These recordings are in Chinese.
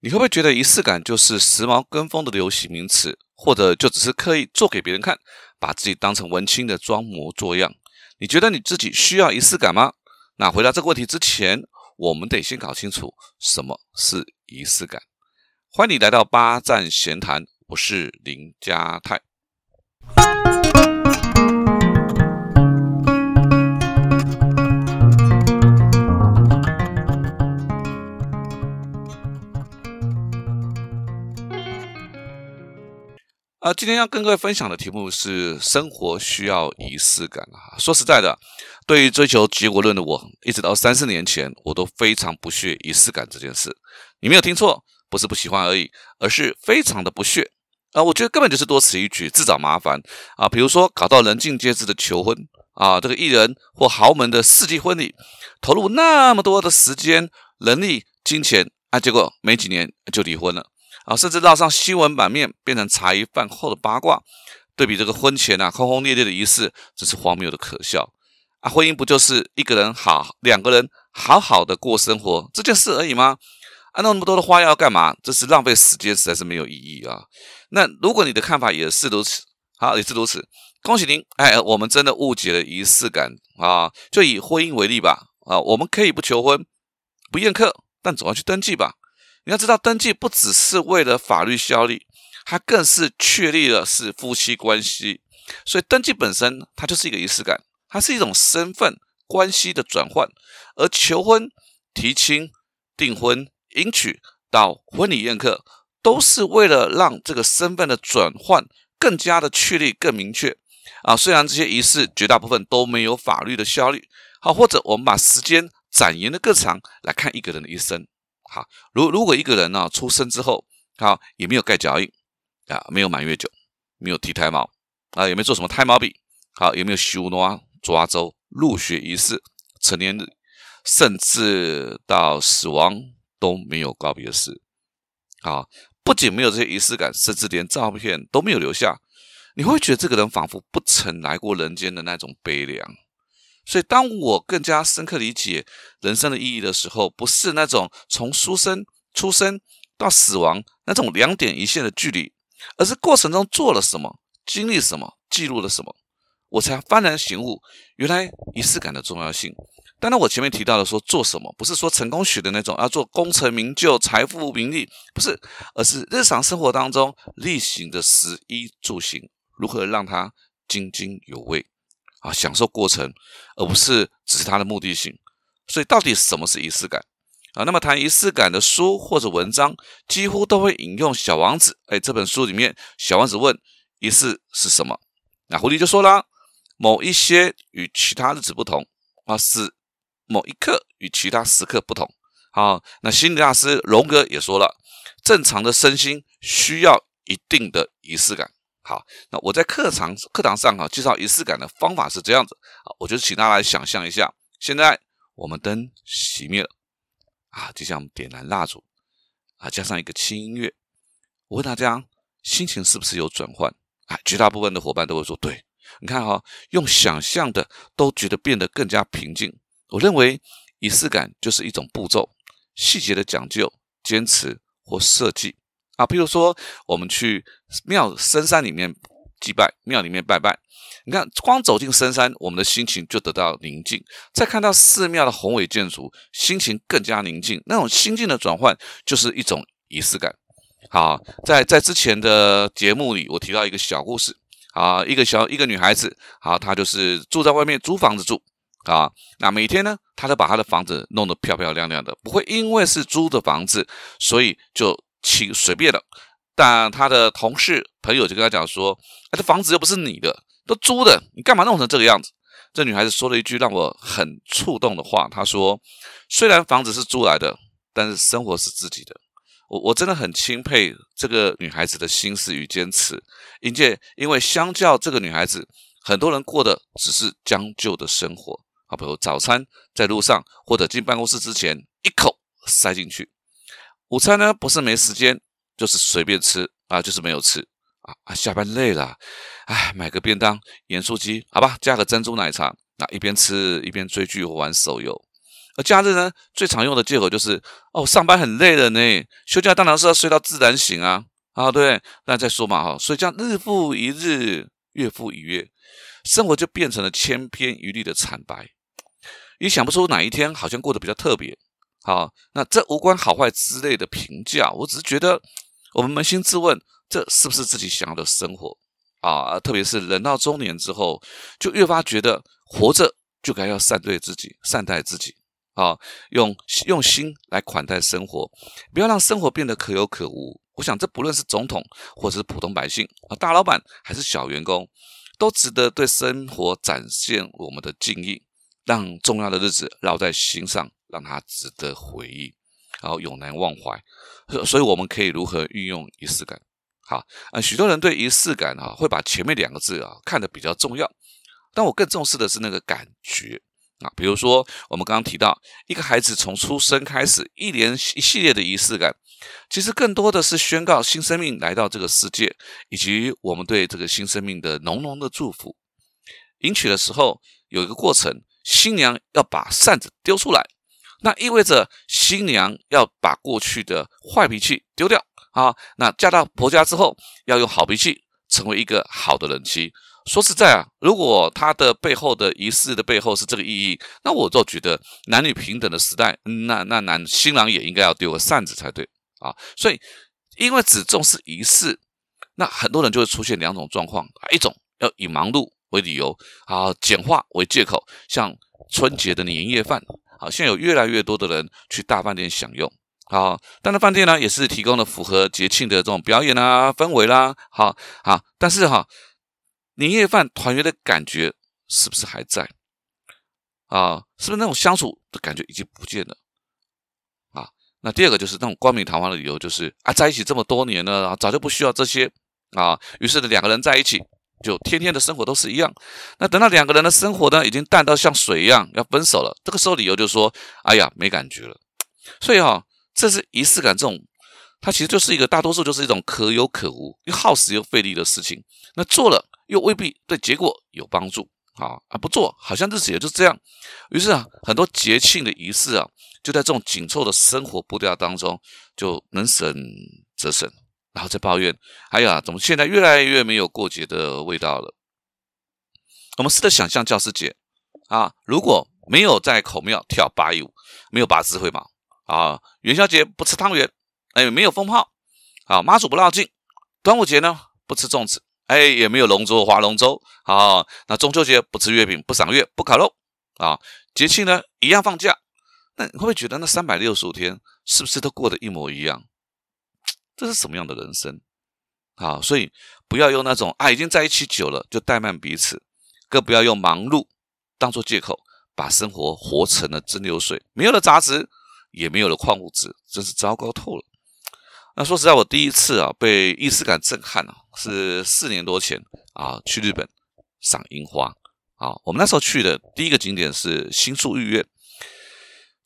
你会不会觉得仪式感就是时髦跟风的流行名词，或者就只是刻意做给别人看，把自己当成文青的装模作样？你觉得你自己需要仪式感吗？那回答这个问题之前，我们得先搞清楚什么是仪式感。欢迎你来到八站闲谈，我是林家泰。啊，今天要跟各位分享的题目是生活需要仪式感啊。说实在的，对于追求结果论的我，一直到三四年前，我都非常不屑仪式感这件事。你没有听错，不是不喜欢而已，而是非常的不屑啊。我觉得根本就是多此一举，自找麻烦啊。比如说搞到人尽皆知的求婚啊，这个艺人或豪门的世纪婚礼，投入那么多的时间、人力、金钱啊，结果没几年就离婚了。啊，甚至绕上新闻版面，变成茶余饭后的八卦。对比这个婚前啊轰轰烈烈的仪式，真是荒谬的可笑啊！婚姻不就是一个人好，两个人好好的过生活这件事而已吗？啊，弄那么多的花要干嘛？这是浪费时间，实在是没有意义啊！那如果你的看法也是如此，好，也是如此，恭喜您！哎，我们真的误解了仪式感啊！就以婚姻为例吧，啊，我们可以不求婚，不宴客，但总要去登记吧。你要知道，登记不只是为了法律效力，它更是确立了是夫妻关系。所以，登记本身它就是一个仪式感，它是一种身份关系的转换。而求婚、提亲、订婚、迎娶到婚礼宴客，都是为了让这个身份的转换更加的确立、更明确。啊，虽然这些仪式绝大部分都没有法律的效力，好，或者我们把时间展延的更长来看一个人的一生。好，如如果一个人呢出生之后，好也没有盖脚印啊，没有满月酒，没有剃胎毛啊，也没做什么胎毛笔，好也没有修罗抓周入学仪式、成年日，甚至到死亡都没有告别式。好，不仅没有这些仪式感，甚至连照片都没有留下，你会觉得这个人仿佛不曾来过人间的那种悲凉。所以，当我更加深刻理解人生的意义的时候，不是那种从出生、出生到死亡那种两点一线的距离，而是过程中做了什么、经历什么、记录了什么，我才幡然醒悟，原来仪式感的重要性。当然，我前面提到的说做什么，不是说成功学的那种要做功成名就、财富名利，不是，而是日常生活当中例行的食衣住行，如何让它津津有味。啊，享受过程，而不是只是它的目的性。所以，到底什么是仪式感啊？那么，谈仪式感的书或者文章，几乎都会引用《小王子》。哎，这本书里面，小王子问仪式是什么？那狐狸就说了：某一些与其他日子不同啊，是某一刻与其他时刻不同。好，那心理大师荣格也说了：正常的身心需要一定的仪式感。好，那我在课堂课堂上哈介绍仪式感的方法是这样子，啊，我就请大家来想象一下，现在我们灯熄灭了，啊，就像点燃蜡烛，啊，加上一个轻音乐，我问大家心情是不是有转换？啊，绝大部分的伙伴都会说对，你看哈，用想象的都觉得变得更加平静。我认为仪式感就是一种步骤、细节的讲究、坚持或设计。啊，比如说我们去庙深山里面祭拜，庙里面拜拜，你看光走进深山，我们的心情就得到宁静；再看到寺庙的宏伟建筑，心情更加宁静。那种心境的转换，就是一种仪式感。好，在在之前的节目里，我提到一个小故事。啊，一个小一个女孩子，好，她就是住在外面租房子住。啊，那每天呢，她都把她的房子弄得漂漂亮亮的，不会因为是租的房子，所以就。请随便的，但他的同事朋友就跟他讲说：“哎，这房子又不是你的，都租的，你干嘛弄成这个样子？”这女孩子说了一句让我很触动的话，她说：“虽然房子是租来的，但是生活是自己的。”我我真的很钦佩这个女孩子的心思与坚持，因为因为相较这个女孩子，很多人过的只是将就的生活啊，比如早餐在路上或者进办公室之前一口塞进去。午餐呢，不是没时间，就是随便吃啊，就是没有吃啊啊！下班累了，哎，买个便当，盐酥鸡，好吧，加个珍珠奶茶，那一边吃一边追剧或玩手游。而假日呢，最常用的借口就是哦，上班很累了呢，休假当然是要睡到自然醒啊，啊，对，那再说嘛哈，所以这样日复一日，月复一月，生活就变成了千篇一律的惨白，也想不出哪一天好像过得比较特别。好，那这无关好坏之类的评价，我只是觉得我们扪心自问，这是不是自己想要的生活啊？特别是人到中年之后，就越发觉得活着就该要善对自己，善待自己啊，用用心来款待生活，不要让生活变得可有可无。我想，这不论是总统或者是普通百姓啊，大老板还是小员工，都值得对生活展现我们的敬意，让重要的日子烙在心上。让它值得回忆，然后永难忘怀。所以我们可以如何运用仪式感？好啊，许多人对仪式感啊，会把前面两个字啊看得比较重要，但我更重视的是那个感觉啊。比如说，我们刚刚提到一个孩子从出生开始，一连一系列的仪式感，其实更多的是宣告新生命来到这个世界，以及我们对这个新生命的浓浓的祝福。迎娶的时候有一个过程，新娘要把扇子丢出来。那意味着新娘要把过去的坏脾气丢掉啊！那嫁到婆家之后，要用好脾气成为一个好的人妻。说实在啊，如果她的背后的仪式的背后是这个意义，那我就觉得男女平等的时代，那那男新郎也应该要丢个扇子才对啊！所以，因为只重视仪式，那很多人就会出现两种状况：一种要以忙碌为理由啊，简化为借口，像春节的年夜饭。好，现在有越来越多的人去大饭店享用。好，但是饭店呢，也是提供了符合节庆的这种表演啊、氛围啦。好，好，但是哈，年夜饭团圆的感觉是不是还在？啊，是不是那种相处的感觉已经不见了？啊，那第二个就是那种冠冕堂皇的理由，就是啊，在一起这么多年了，早就不需要这些啊。于是呢，两个人在一起。就天天的生活都是一样，那等到两个人的生活呢，已经淡到像水一样，要分手了。这个时候理由就是说，哎呀，没感觉了。所以哈，这是仪式感这种，它其实就是一个大多数就是一种可有可无，又耗时又费力的事情。那做了又未必对结果有帮助啊，啊不做好像日子也就这样。于是啊，很多节庆的仪式啊，就在这种紧凑的生活步调当中，就能省则省。然后再抱怨，哎呀，怎么现在越来越没有过节的味道了？我们试着想象教师节啊，如果没有在孔庙跳八一舞，没有拔智慧毛啊，元宵节不吃汤圆，哎，没有风炮啊，妈祖不绕境，端午节呢不吃粽子，哎，也没有龙舟划龙舟啊，那中秋节不吃月饼，不赏月，不烤肉啊，节庆呢一样放假，那你会不会觉得那三百六十五天是不是都过得一模一样？这是什么样的人生？好，所以不要用那种啊，已经在一起久了就怠慢彼此，更不要用忙碌当做借口，把生活活成了蒸馏水，没有了杂质，也没有了矿物质，真是糟糕透了。那说实在，我第一次啊被仪式感震撼啊，是四年多前啊去日本赏樱花啊，我们那时候去的第一个景点是新宿御苑。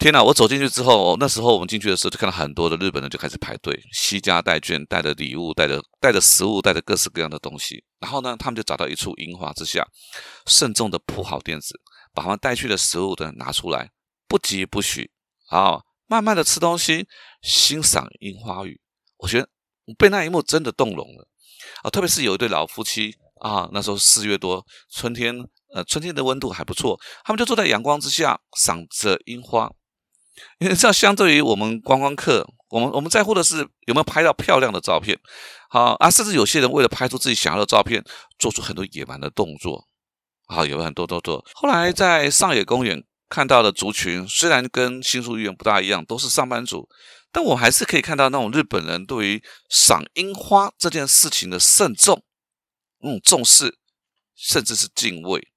天哪！我走进去之后，那时候我们进去的时候，就看到很多的日本人就开始排队，惜家带眷，带着礼物，带着带着食物，带着各式各样的东西。然后呢，他们就找到一处樱花之下，慎重的铺好垫子，把他们带去的食物呢拿出来，不急不徐，啊，慢慢的吃东西，欣赏樱花雨。我觉得被那一幕真的动容了啊！特别是有一对老夫妻啊，那时候四月多，春天，呃，春天的温度还不错，他们就坐在阳光之下，赏着樱花。因为这，相对于我们观光客，我们我们在乎的是有没有拍到漂亮的照片，好啊，甚至有些人为了拍出自己想要的照片，做出很多野蛮的动作，好，有很多动作。后来在上野公园看到的族群，虽然跟新宿医院不大一样，都是上班族，但我还是可以看到那种日本人对于赏樱花这件事情的慎重，嗯，重视，甚至是敬畏。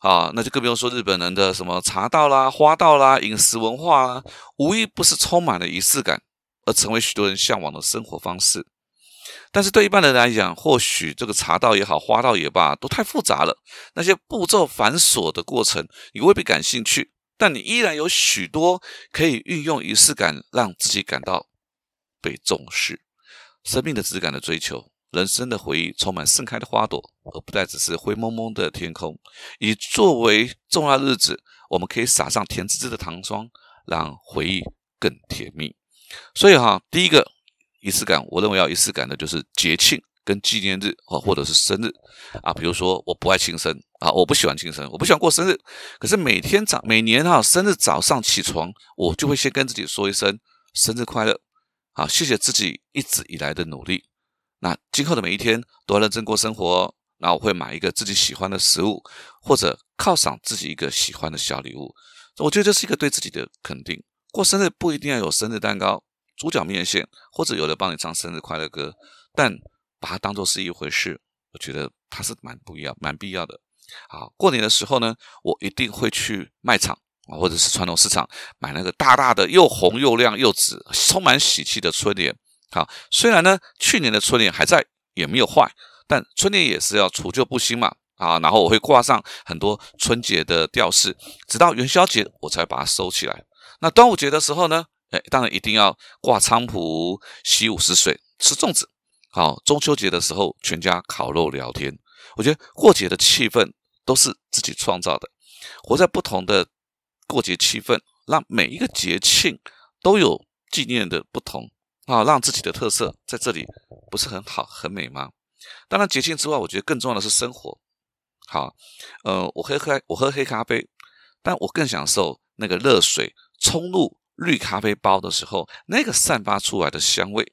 啊，那就更不用说日本人的什么茶道啦、花道啦、饮食文化啦，无一不是充满了仪式感，而成为许多人向往的生活方式。但是对一般人来讲，或许这个茶道也好、花道也罢，都太复杂了，那些步骤繁琐的过程，你未必感兴趣。但你依然有许多可以运用仪式感，让自己感到被重视，生命的质感的追求。人生的回忆充满盛开的花朵，而不再只是灰蒙蒙的天空。以作为重要日子，我们可以撒上甜滋滋的糖霜，让回忆更甜蜜。所以哈，第一个仪式感，我认为要仪式感的就是节庆跟纪念日啊，或者是生日啊。比如说，我不爱庆生啊，我不喜欢庆生，我不喜欢过生日。可是每天早每年哈生日早上起床，我就会先跟自己说一声生日快乐，好，谢谢自己一直以来的努力。那今后的每一天都要认真过生活。那我会买一个自己喜欢的食物，或者犒赏自己一个喜欢的小礼物。我觉得这是一个对自己的肯定。过生日不一定要有生日蛋糕、猪脚面线，或者有人帮你唱生日快乐歌，但把它当做是一回事，我觉得它是蛮不一样、蛮必要的。好，过年的时候呢，我一定会去卖场啊，或者是传统市场买那个大大的、又红又亮又紫、充满喜气的春联。好，虽然呢，去年的春联还在，也没有坏。但春联也是要除旧布新嘛，啊，然后我会挂上很多春节的吊饰，直到元宵节我才把它收起来。那端午节的时候呢，哎，当然一定要挂菖蒲、洗五十水、吃粽子。好，中秋节的时候全家烤肉聊天。我觉得过节的气氛都是自己创造的，活在不同的过节气氛，让每一个节庆都有纪念的不同啊，让自己的特色在这里不是很好很美吗？当然，节庆之外，我觉得更重要的是生活。好，呃，我喝黑我喝黑咖啡，但我更享受那个热水冲入绿咖啡包的时候，那个散发出来的香味。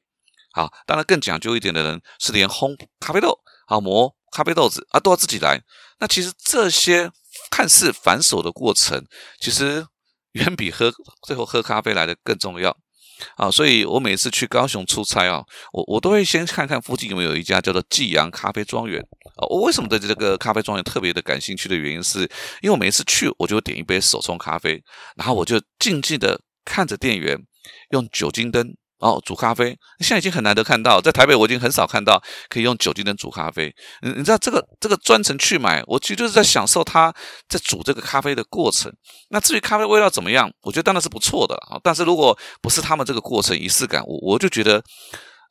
好，当然更讲究一点的人是连烘咖啡豆、好磨咖啡豆子啊都要自己来。那其实这些看似繁琐的过程，其实远比喝最后喝咖啡来的更重要。啊，所以我每次去高雄出差啊，我我都会先看看附近有没有一家叫做济阳咖啡庄园啊。我为什么对这个咖啡庄园特别的感兴趣的原因，是因为我每次去，我就点一杯手冲咖啡，然后我就静静的看着店员用酒精灯。哦，煮咖啡现在已经很难得看到，在台北我已经很少看到可以用酒精灯煮咖啡。你你知道这个这个专程去买，我其实就是在享受他在煮这个咖啡的过程。那至于咖啡味道怎么样，我觉得当然是不错的啊。但是如果不是他们这个过程仪式感，我我就觉得，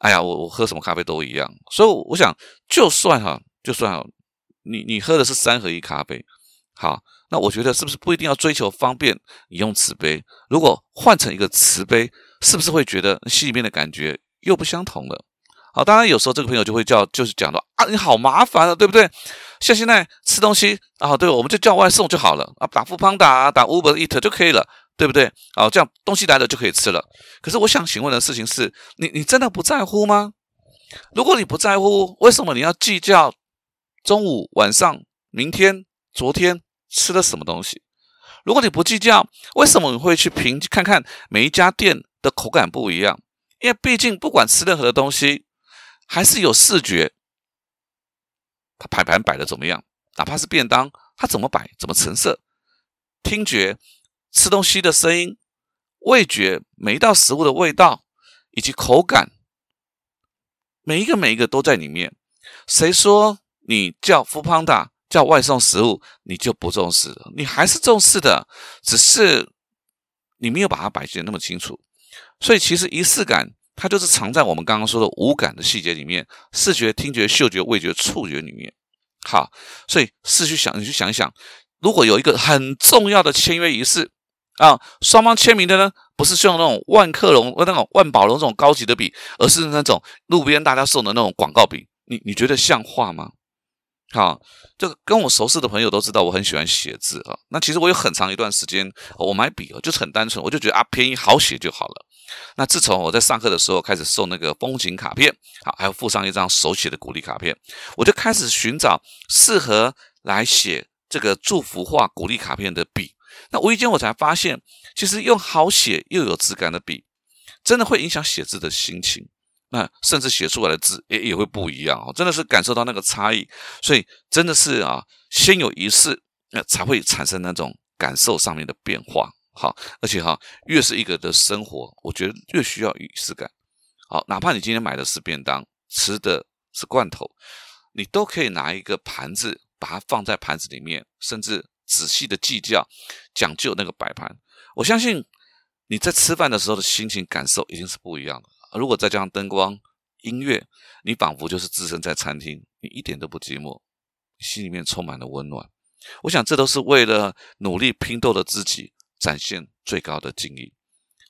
哎呀，我我喝什么咖啡都一样。所以我想，就算哈，就算你你喝的是三合一咖啡，好，那我觉得是不是不一定要追求方便？你用瓷杯，如果换成一个瓷杯。是不是会觉得心里面的感觉又不相同了？好，当然有时候这个朋友就会叫，就是讲到啊，你好麻烦了，对不对？像现在吃东西啊，对，我们就叫外送就好了啊，打富邦打打 Uber Eat 就可以了，对不对？啊，这样东西来了就可以吃了。可是我想请问的事情是，你你真的不在乎吗？如果你不在乎，为什么你要计较中午、晚上、明天、昨天吃了什么东西？如果你不计较，为什么你会去评看看每一家店？的口感不一样，因为毕竟不管吃任何的东西，还是有视觉，它摆盘摆的怎么样，哪怕是便当，它怎么摆，怎么成色，听觉，吃东西的声音，味觉，每一道食物的味道以及口感，每一个每一个都在里面。谁说你叫富胖达叫外送食物，你就不重视？你还是重视的，只是你没有把它摆得那么清楚。所以其实仪式感，它就是藏在我们刚刚说的五感的细节里面，视觉、听觉、嗅觉、味觉、触觉里面。好，所以试去想，你去想一想，如果有一个很重要的签约仪式啊，双方签名的呢，不是用那种万客隆、那种万宝龙这种高级的笔，而是那种路边大家送的那种广告笔，你你觉得像话吗？好，这个跟我熟识的朋友都知道，我很喜欢写字啊。那其实我有很长一段时间，我买笔哦，就是很单纯，我就觉得啊，便宜好写就好了。那自从我在上课的时候开始送那个风景卡片，好，还有附上一张手写的鼓励卡片，我就开始寻找适合来写这个祝福画鼓励卡片的笔。那无意间我才发现，其实用好写又有质感的笔，真的会影响写字的心情。那甚至写出来的字也也会不一样哦，真的是感受到那个差异。所以真的是啊，先有仪式，那才会产生那种感受上面的变化。好，而且哈，越是一个的生活，我觉得越需要仪式感。好，哪怕你今天买的是便当，吃的是罐头，你都可以拿一个盘子，把它放在盘子里面，甚至仔细的计较、讲究那个摆盘。我相信你在吃饭的时候的心情感受一定是不一样的。如果再加上灯光、音乐，你仿佛就是置身在餐厅，你一点都不寂寞，心里面充满了温暖。我想这都是为了努力拼斗的自己展现最高的敬意。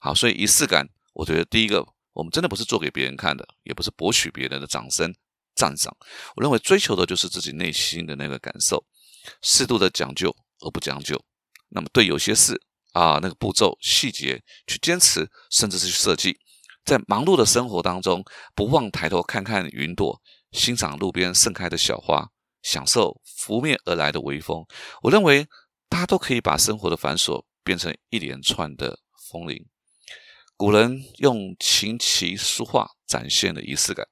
好，所以仪式感，我觉得第一个，我们真的不是做给别人看的，也不是博取别人的掌声赞赏。我认为追求的就是自己内心的那个感受，适度的讲究而不将就。那么对有些事啊，那个步骤细节去坚持，甚至是去设计，在忙碌的生活当中，不忘抬头看看云朵，欣赏路边盛开的小花。享受拂面而来的微风，我认为大家都可以把生活的繁琐变成一连串的风铃。古人用琴棋书画展现了仪式感，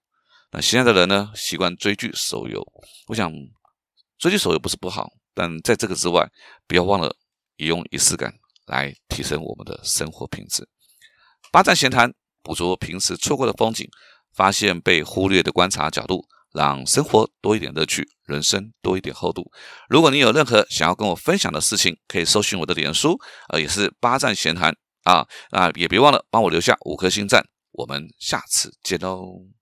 那现在的人呢，习惯追剧手游。我想追剧手游不是不好，但在这个之外，不要忘了也用仪式感来提升我们的生活品质。八站闲谈，捕捉平时错过的风景，发现被忽略的观察角度。让生活多一点乐趣，人生多一点厚度。如果你有任何想要跟我分享的事情，可以搜寻我的脸书，呃，也是八站闲谈啊，啊也别忘了帮我留下五颗星赞。我们下次见喽。